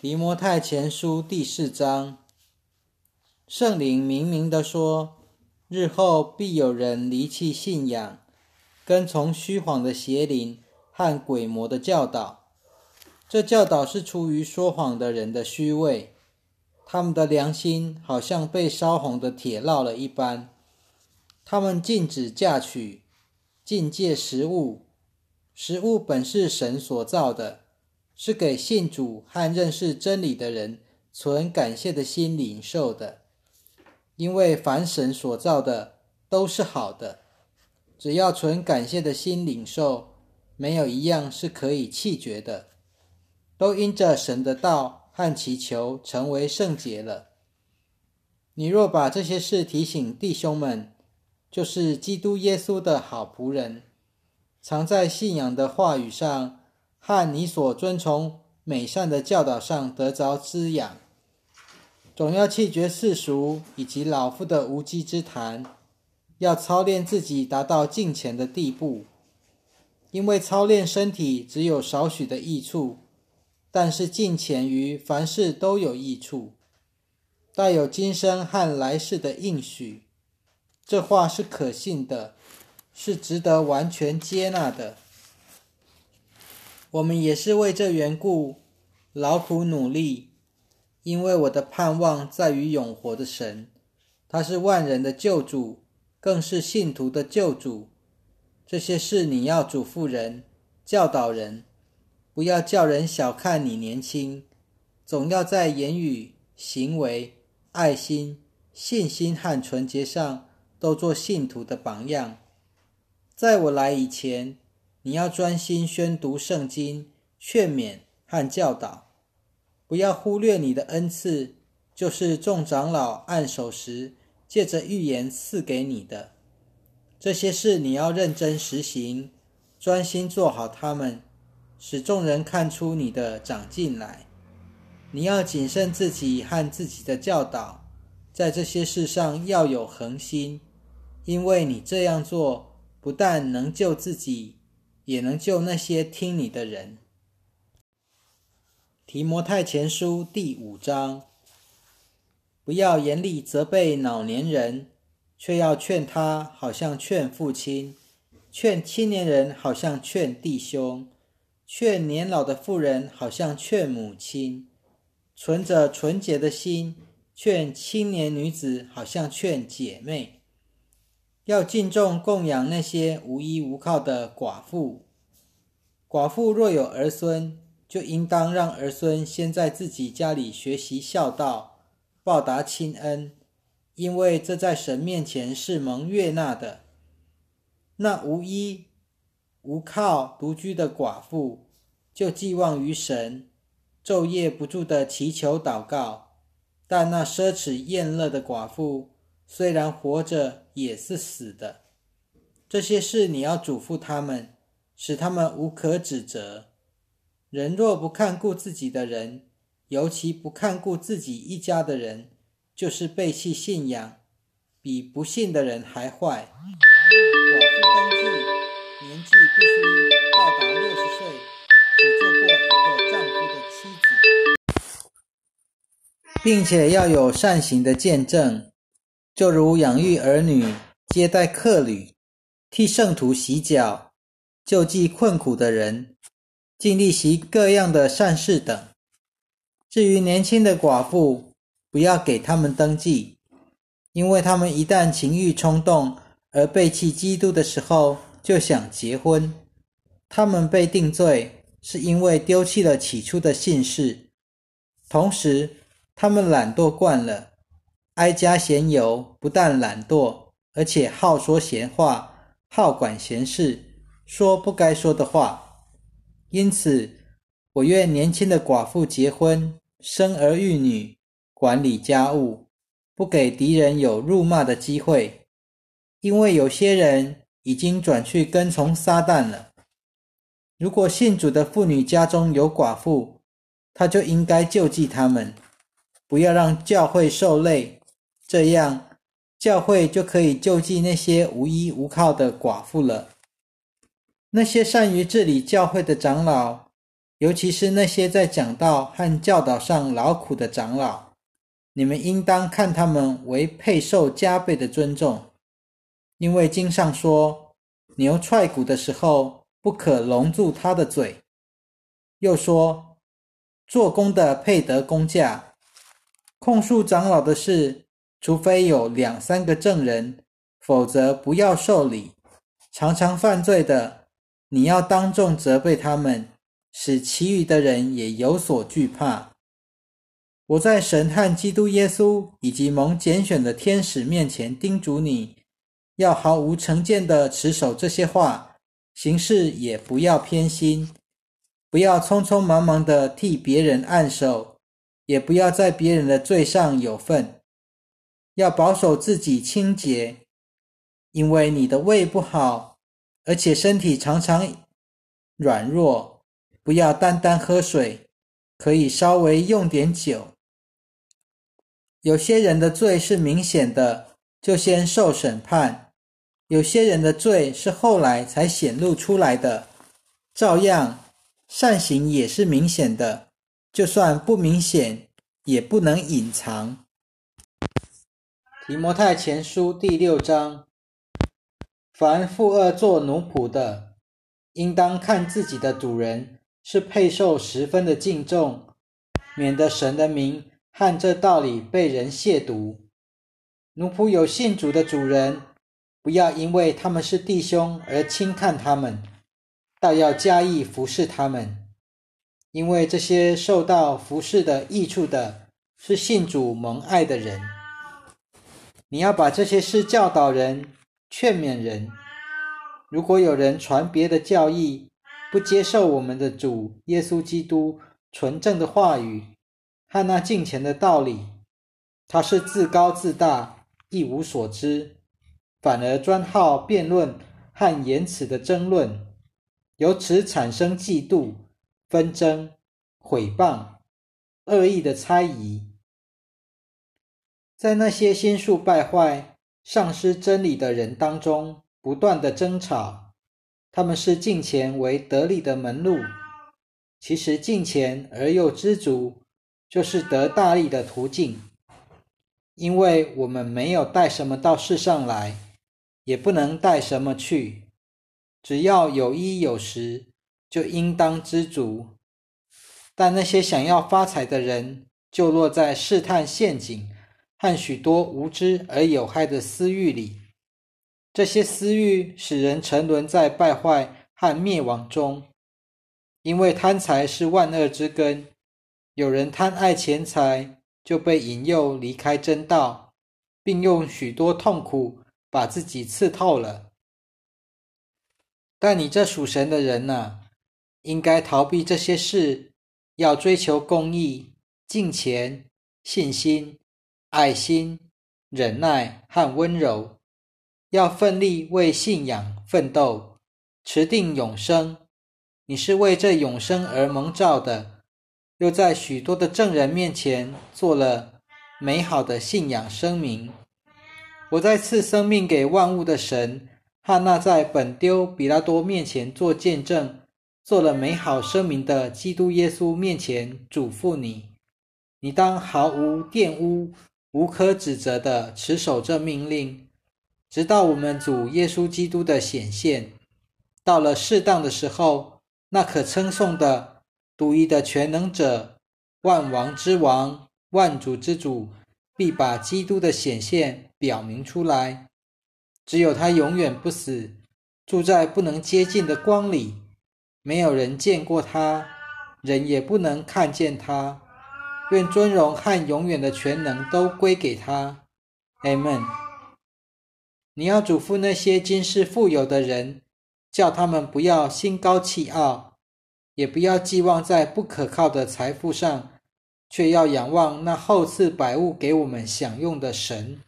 提摩太前书第四章，圣灵明明的说，日后必有人离弃信仰，跟从虚谎的邪灵和鬼魔的教导。这教导是出于说谎的人的虚伪，他们的良心好像被烧红的铁烙了一般。他们禁止嫁娶，禁戒食物，食物本是神所造的。是给信主和认识真理的人存感谢的心领受的，因为凡神所造的都是好的，只要存感谢的心领受，没有一样是可以弃绝的，都因着神的道和祈求成为圣洁了。你若把这些事提醒弟兄们，就是基督耶稣的好仆人，藏在信仰的话语上。和你所遵从美善的教导上得着滋养，总要弃绝世俗以及老夫的无稽之谈，要操练自己达到近前的地步。因为操练身体只有少许的益处，但是近前于凡事都有益处，带有今生和来世的应许。这话是可信的，是值得完全接纳的。我们也是为这缘故劳苦努力，因为我的盼望在于永活的神，他是万人的救主，更是信徒的救主。这些事你要嘱咐人、教导人，不要叫人小看你年轻，总要在言语、行为、爱心、信心和纯洁上都做信徒的榜样。在我来以前。你要专心宣读圣经、劝勉和教导，不要忽略你的恩赐，就是众长老按手时借着预言赐给你的。这些事你要认真实行，专心做好他们，使众人看出你的长进来。你要谨慎自己和自己的教导，在这些事上要有恒心，因为你这样做不但能救自己。也能救那些听你的人。提摩太前书第五章，不要严厉责备老年人，却要劝他，好像劝父亲；劝青年人，好像劝弟兄；劝年老的妇人，好像劝母亲；存着纯洁的心，劝青年女子，好像劝姐妹。要敬重供养那些无依无靠的寡妇。寡妇若有儿孙，就应当让儿孙先在自己家里学习孝道，报答亲恩，因为这在神面前是蒙悦纳的。那无依无靠、独居的寡妇，就寄望于神，昼夜不住的祈求祷告。但那奢侈厌乐的寡妇，虽然活着，也是死的。这些事你要嘱咐他们，使他们无可指责。人若不看顾自己的人，尤其不看顾自己一家的人，就是背弃信仰，比不信的人还坏。寡妇登记，年纪必须到达六十岁，只做过一个丈夫的妻子，并且要有善行的见证。就如养育儿女、接待客旅、替圣徒洗脚、救济困苦的人、尽力行各样的善事等。至于年轻的寡妇，不要给他们登记，因为他们一旦情欲冲动而背弃基督的时候，就想结婚。他们被定罪，是因为丢弃了起初的信事，同时他们懒惰惯了。哀家闲游，不但懒惰，而且好说闲话，好管闲事，说不该说的话。因此，我愿年轻的寡妇结婚，生儿育女，管理家务，不给敌人有辱骂的机会。因为有些人已经转去跟从撒旦了。如果信主的妇女家中有寡妇，他就应该救济他们，不要让教会受累。这样，教会就可以救济那些无依无靠的寡妇了。那些善于治理教会的长老，尤其是那些在讲道和教导上劳苦的长老，你们应当看他们为配受加倍的尊重，因为经上说，牛踹骨的时候不可笼住它的嘴。又说，做工的配得工价。控诉长老的事，除非有两三个证人，否则不要受理。常常犯罪的，你要当众责备他们。使其余的人也有所惧怕。我在神和基督耶稣以及蒙拣选的天使面前叮嘱你，要毫无成见的持守这些话，行事也不要偏心，不要匆匆忙忙的替别人按手，也不要在别人的罪上有份，要保守自己清洁，因为你的胃不好，而且身体常常软弱。不要单单喝水，可以稍微用点酒。有些人的罪是明显的，就先受审判；有些人的罪是后来才显露出来的。照样，善行也是明显的，就算不明显，也不能隐藏。提摩太前书第六章：凡负恶做奴仆的，应当看自己的主人。是配受十分的敬重，免得神的名和这道理被人亵渎。奴仆有信主的主人，不要因为他们是弟兄而轻看他们，倒要加以服侍他们，因为这些受到服侍的益处的，是信主蒙爱的人。你要把这些事教导人、劝勉人。如果有人传别的教义，不接受我们的主耶稣基督纯正的话语和那敬虔的道理，他是自高自大，一无所知，反而专好辩论和言辞的争论，由此产生嫉妒、纷争、毁谤、恶意的猜疑，在那些心术败坏、丧失真理的人当中不断的争吵。他们是敬钱为得利的门路，其实敬钱而又知足，就是得大利的途径。因为我们没有带什么到世上来，也不能带什么去，只要有衣有食，就应当知足。但那些想要发财的人，就落在试探陷阱和许多无知而有害的私欲里。这些私欲使人沉沦在败坏和灭亡中，因为贪财是万恶之根。有人贪爱钱财，就被引诱离开真道，并用许多痛苦把自己刺透了。但你这属神的人呐，应该逃避这些事，要追求公义、敬虔、信心、爱心、忍耐和温柔。要奋力为信仰奋斗，持定永生。你是为这永生而蒙召的，又在许多的证人面前做了美好的信仰声明。我在赐生命给万物的神，汉娜在本丢比拉多面前做见证，做了美好声明的基督耶稣面前嘱咐你：你当毫无玷污、无可指责的持守这命令。直到我们主耶稣基督的显现，到了适当的时候，那可称颂的独一的全能者、万王之王、万主之主，必把基督的显现表明出来。只有他永远不死，住在不能接近的光里，没有人见过他，人也不能看见他。愿尊荣和永远的全能都归给他。Amen。你要嘱咐那些今世富有的人，叫他们不要心高气傲，也不要寄望在不可靠的财富上，却要仰望那厚赐百物给我们享用的神。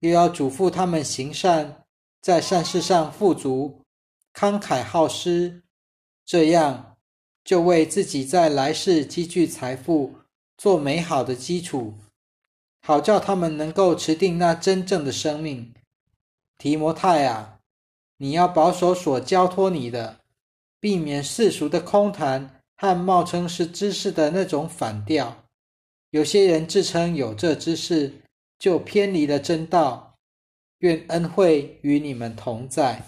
又要嘱咐他们行善，在善事上富足，慷慨好施，这样就为自己在来世积聚财富做美好的基础，好叫他们能够持定那真正的生命。提摩太啊，你要保守所交托你的，避免世俗的空谈和冒称是知识的那种反调。有些人自称有这知识，就偏离了真道。愿恩惠与你们同在。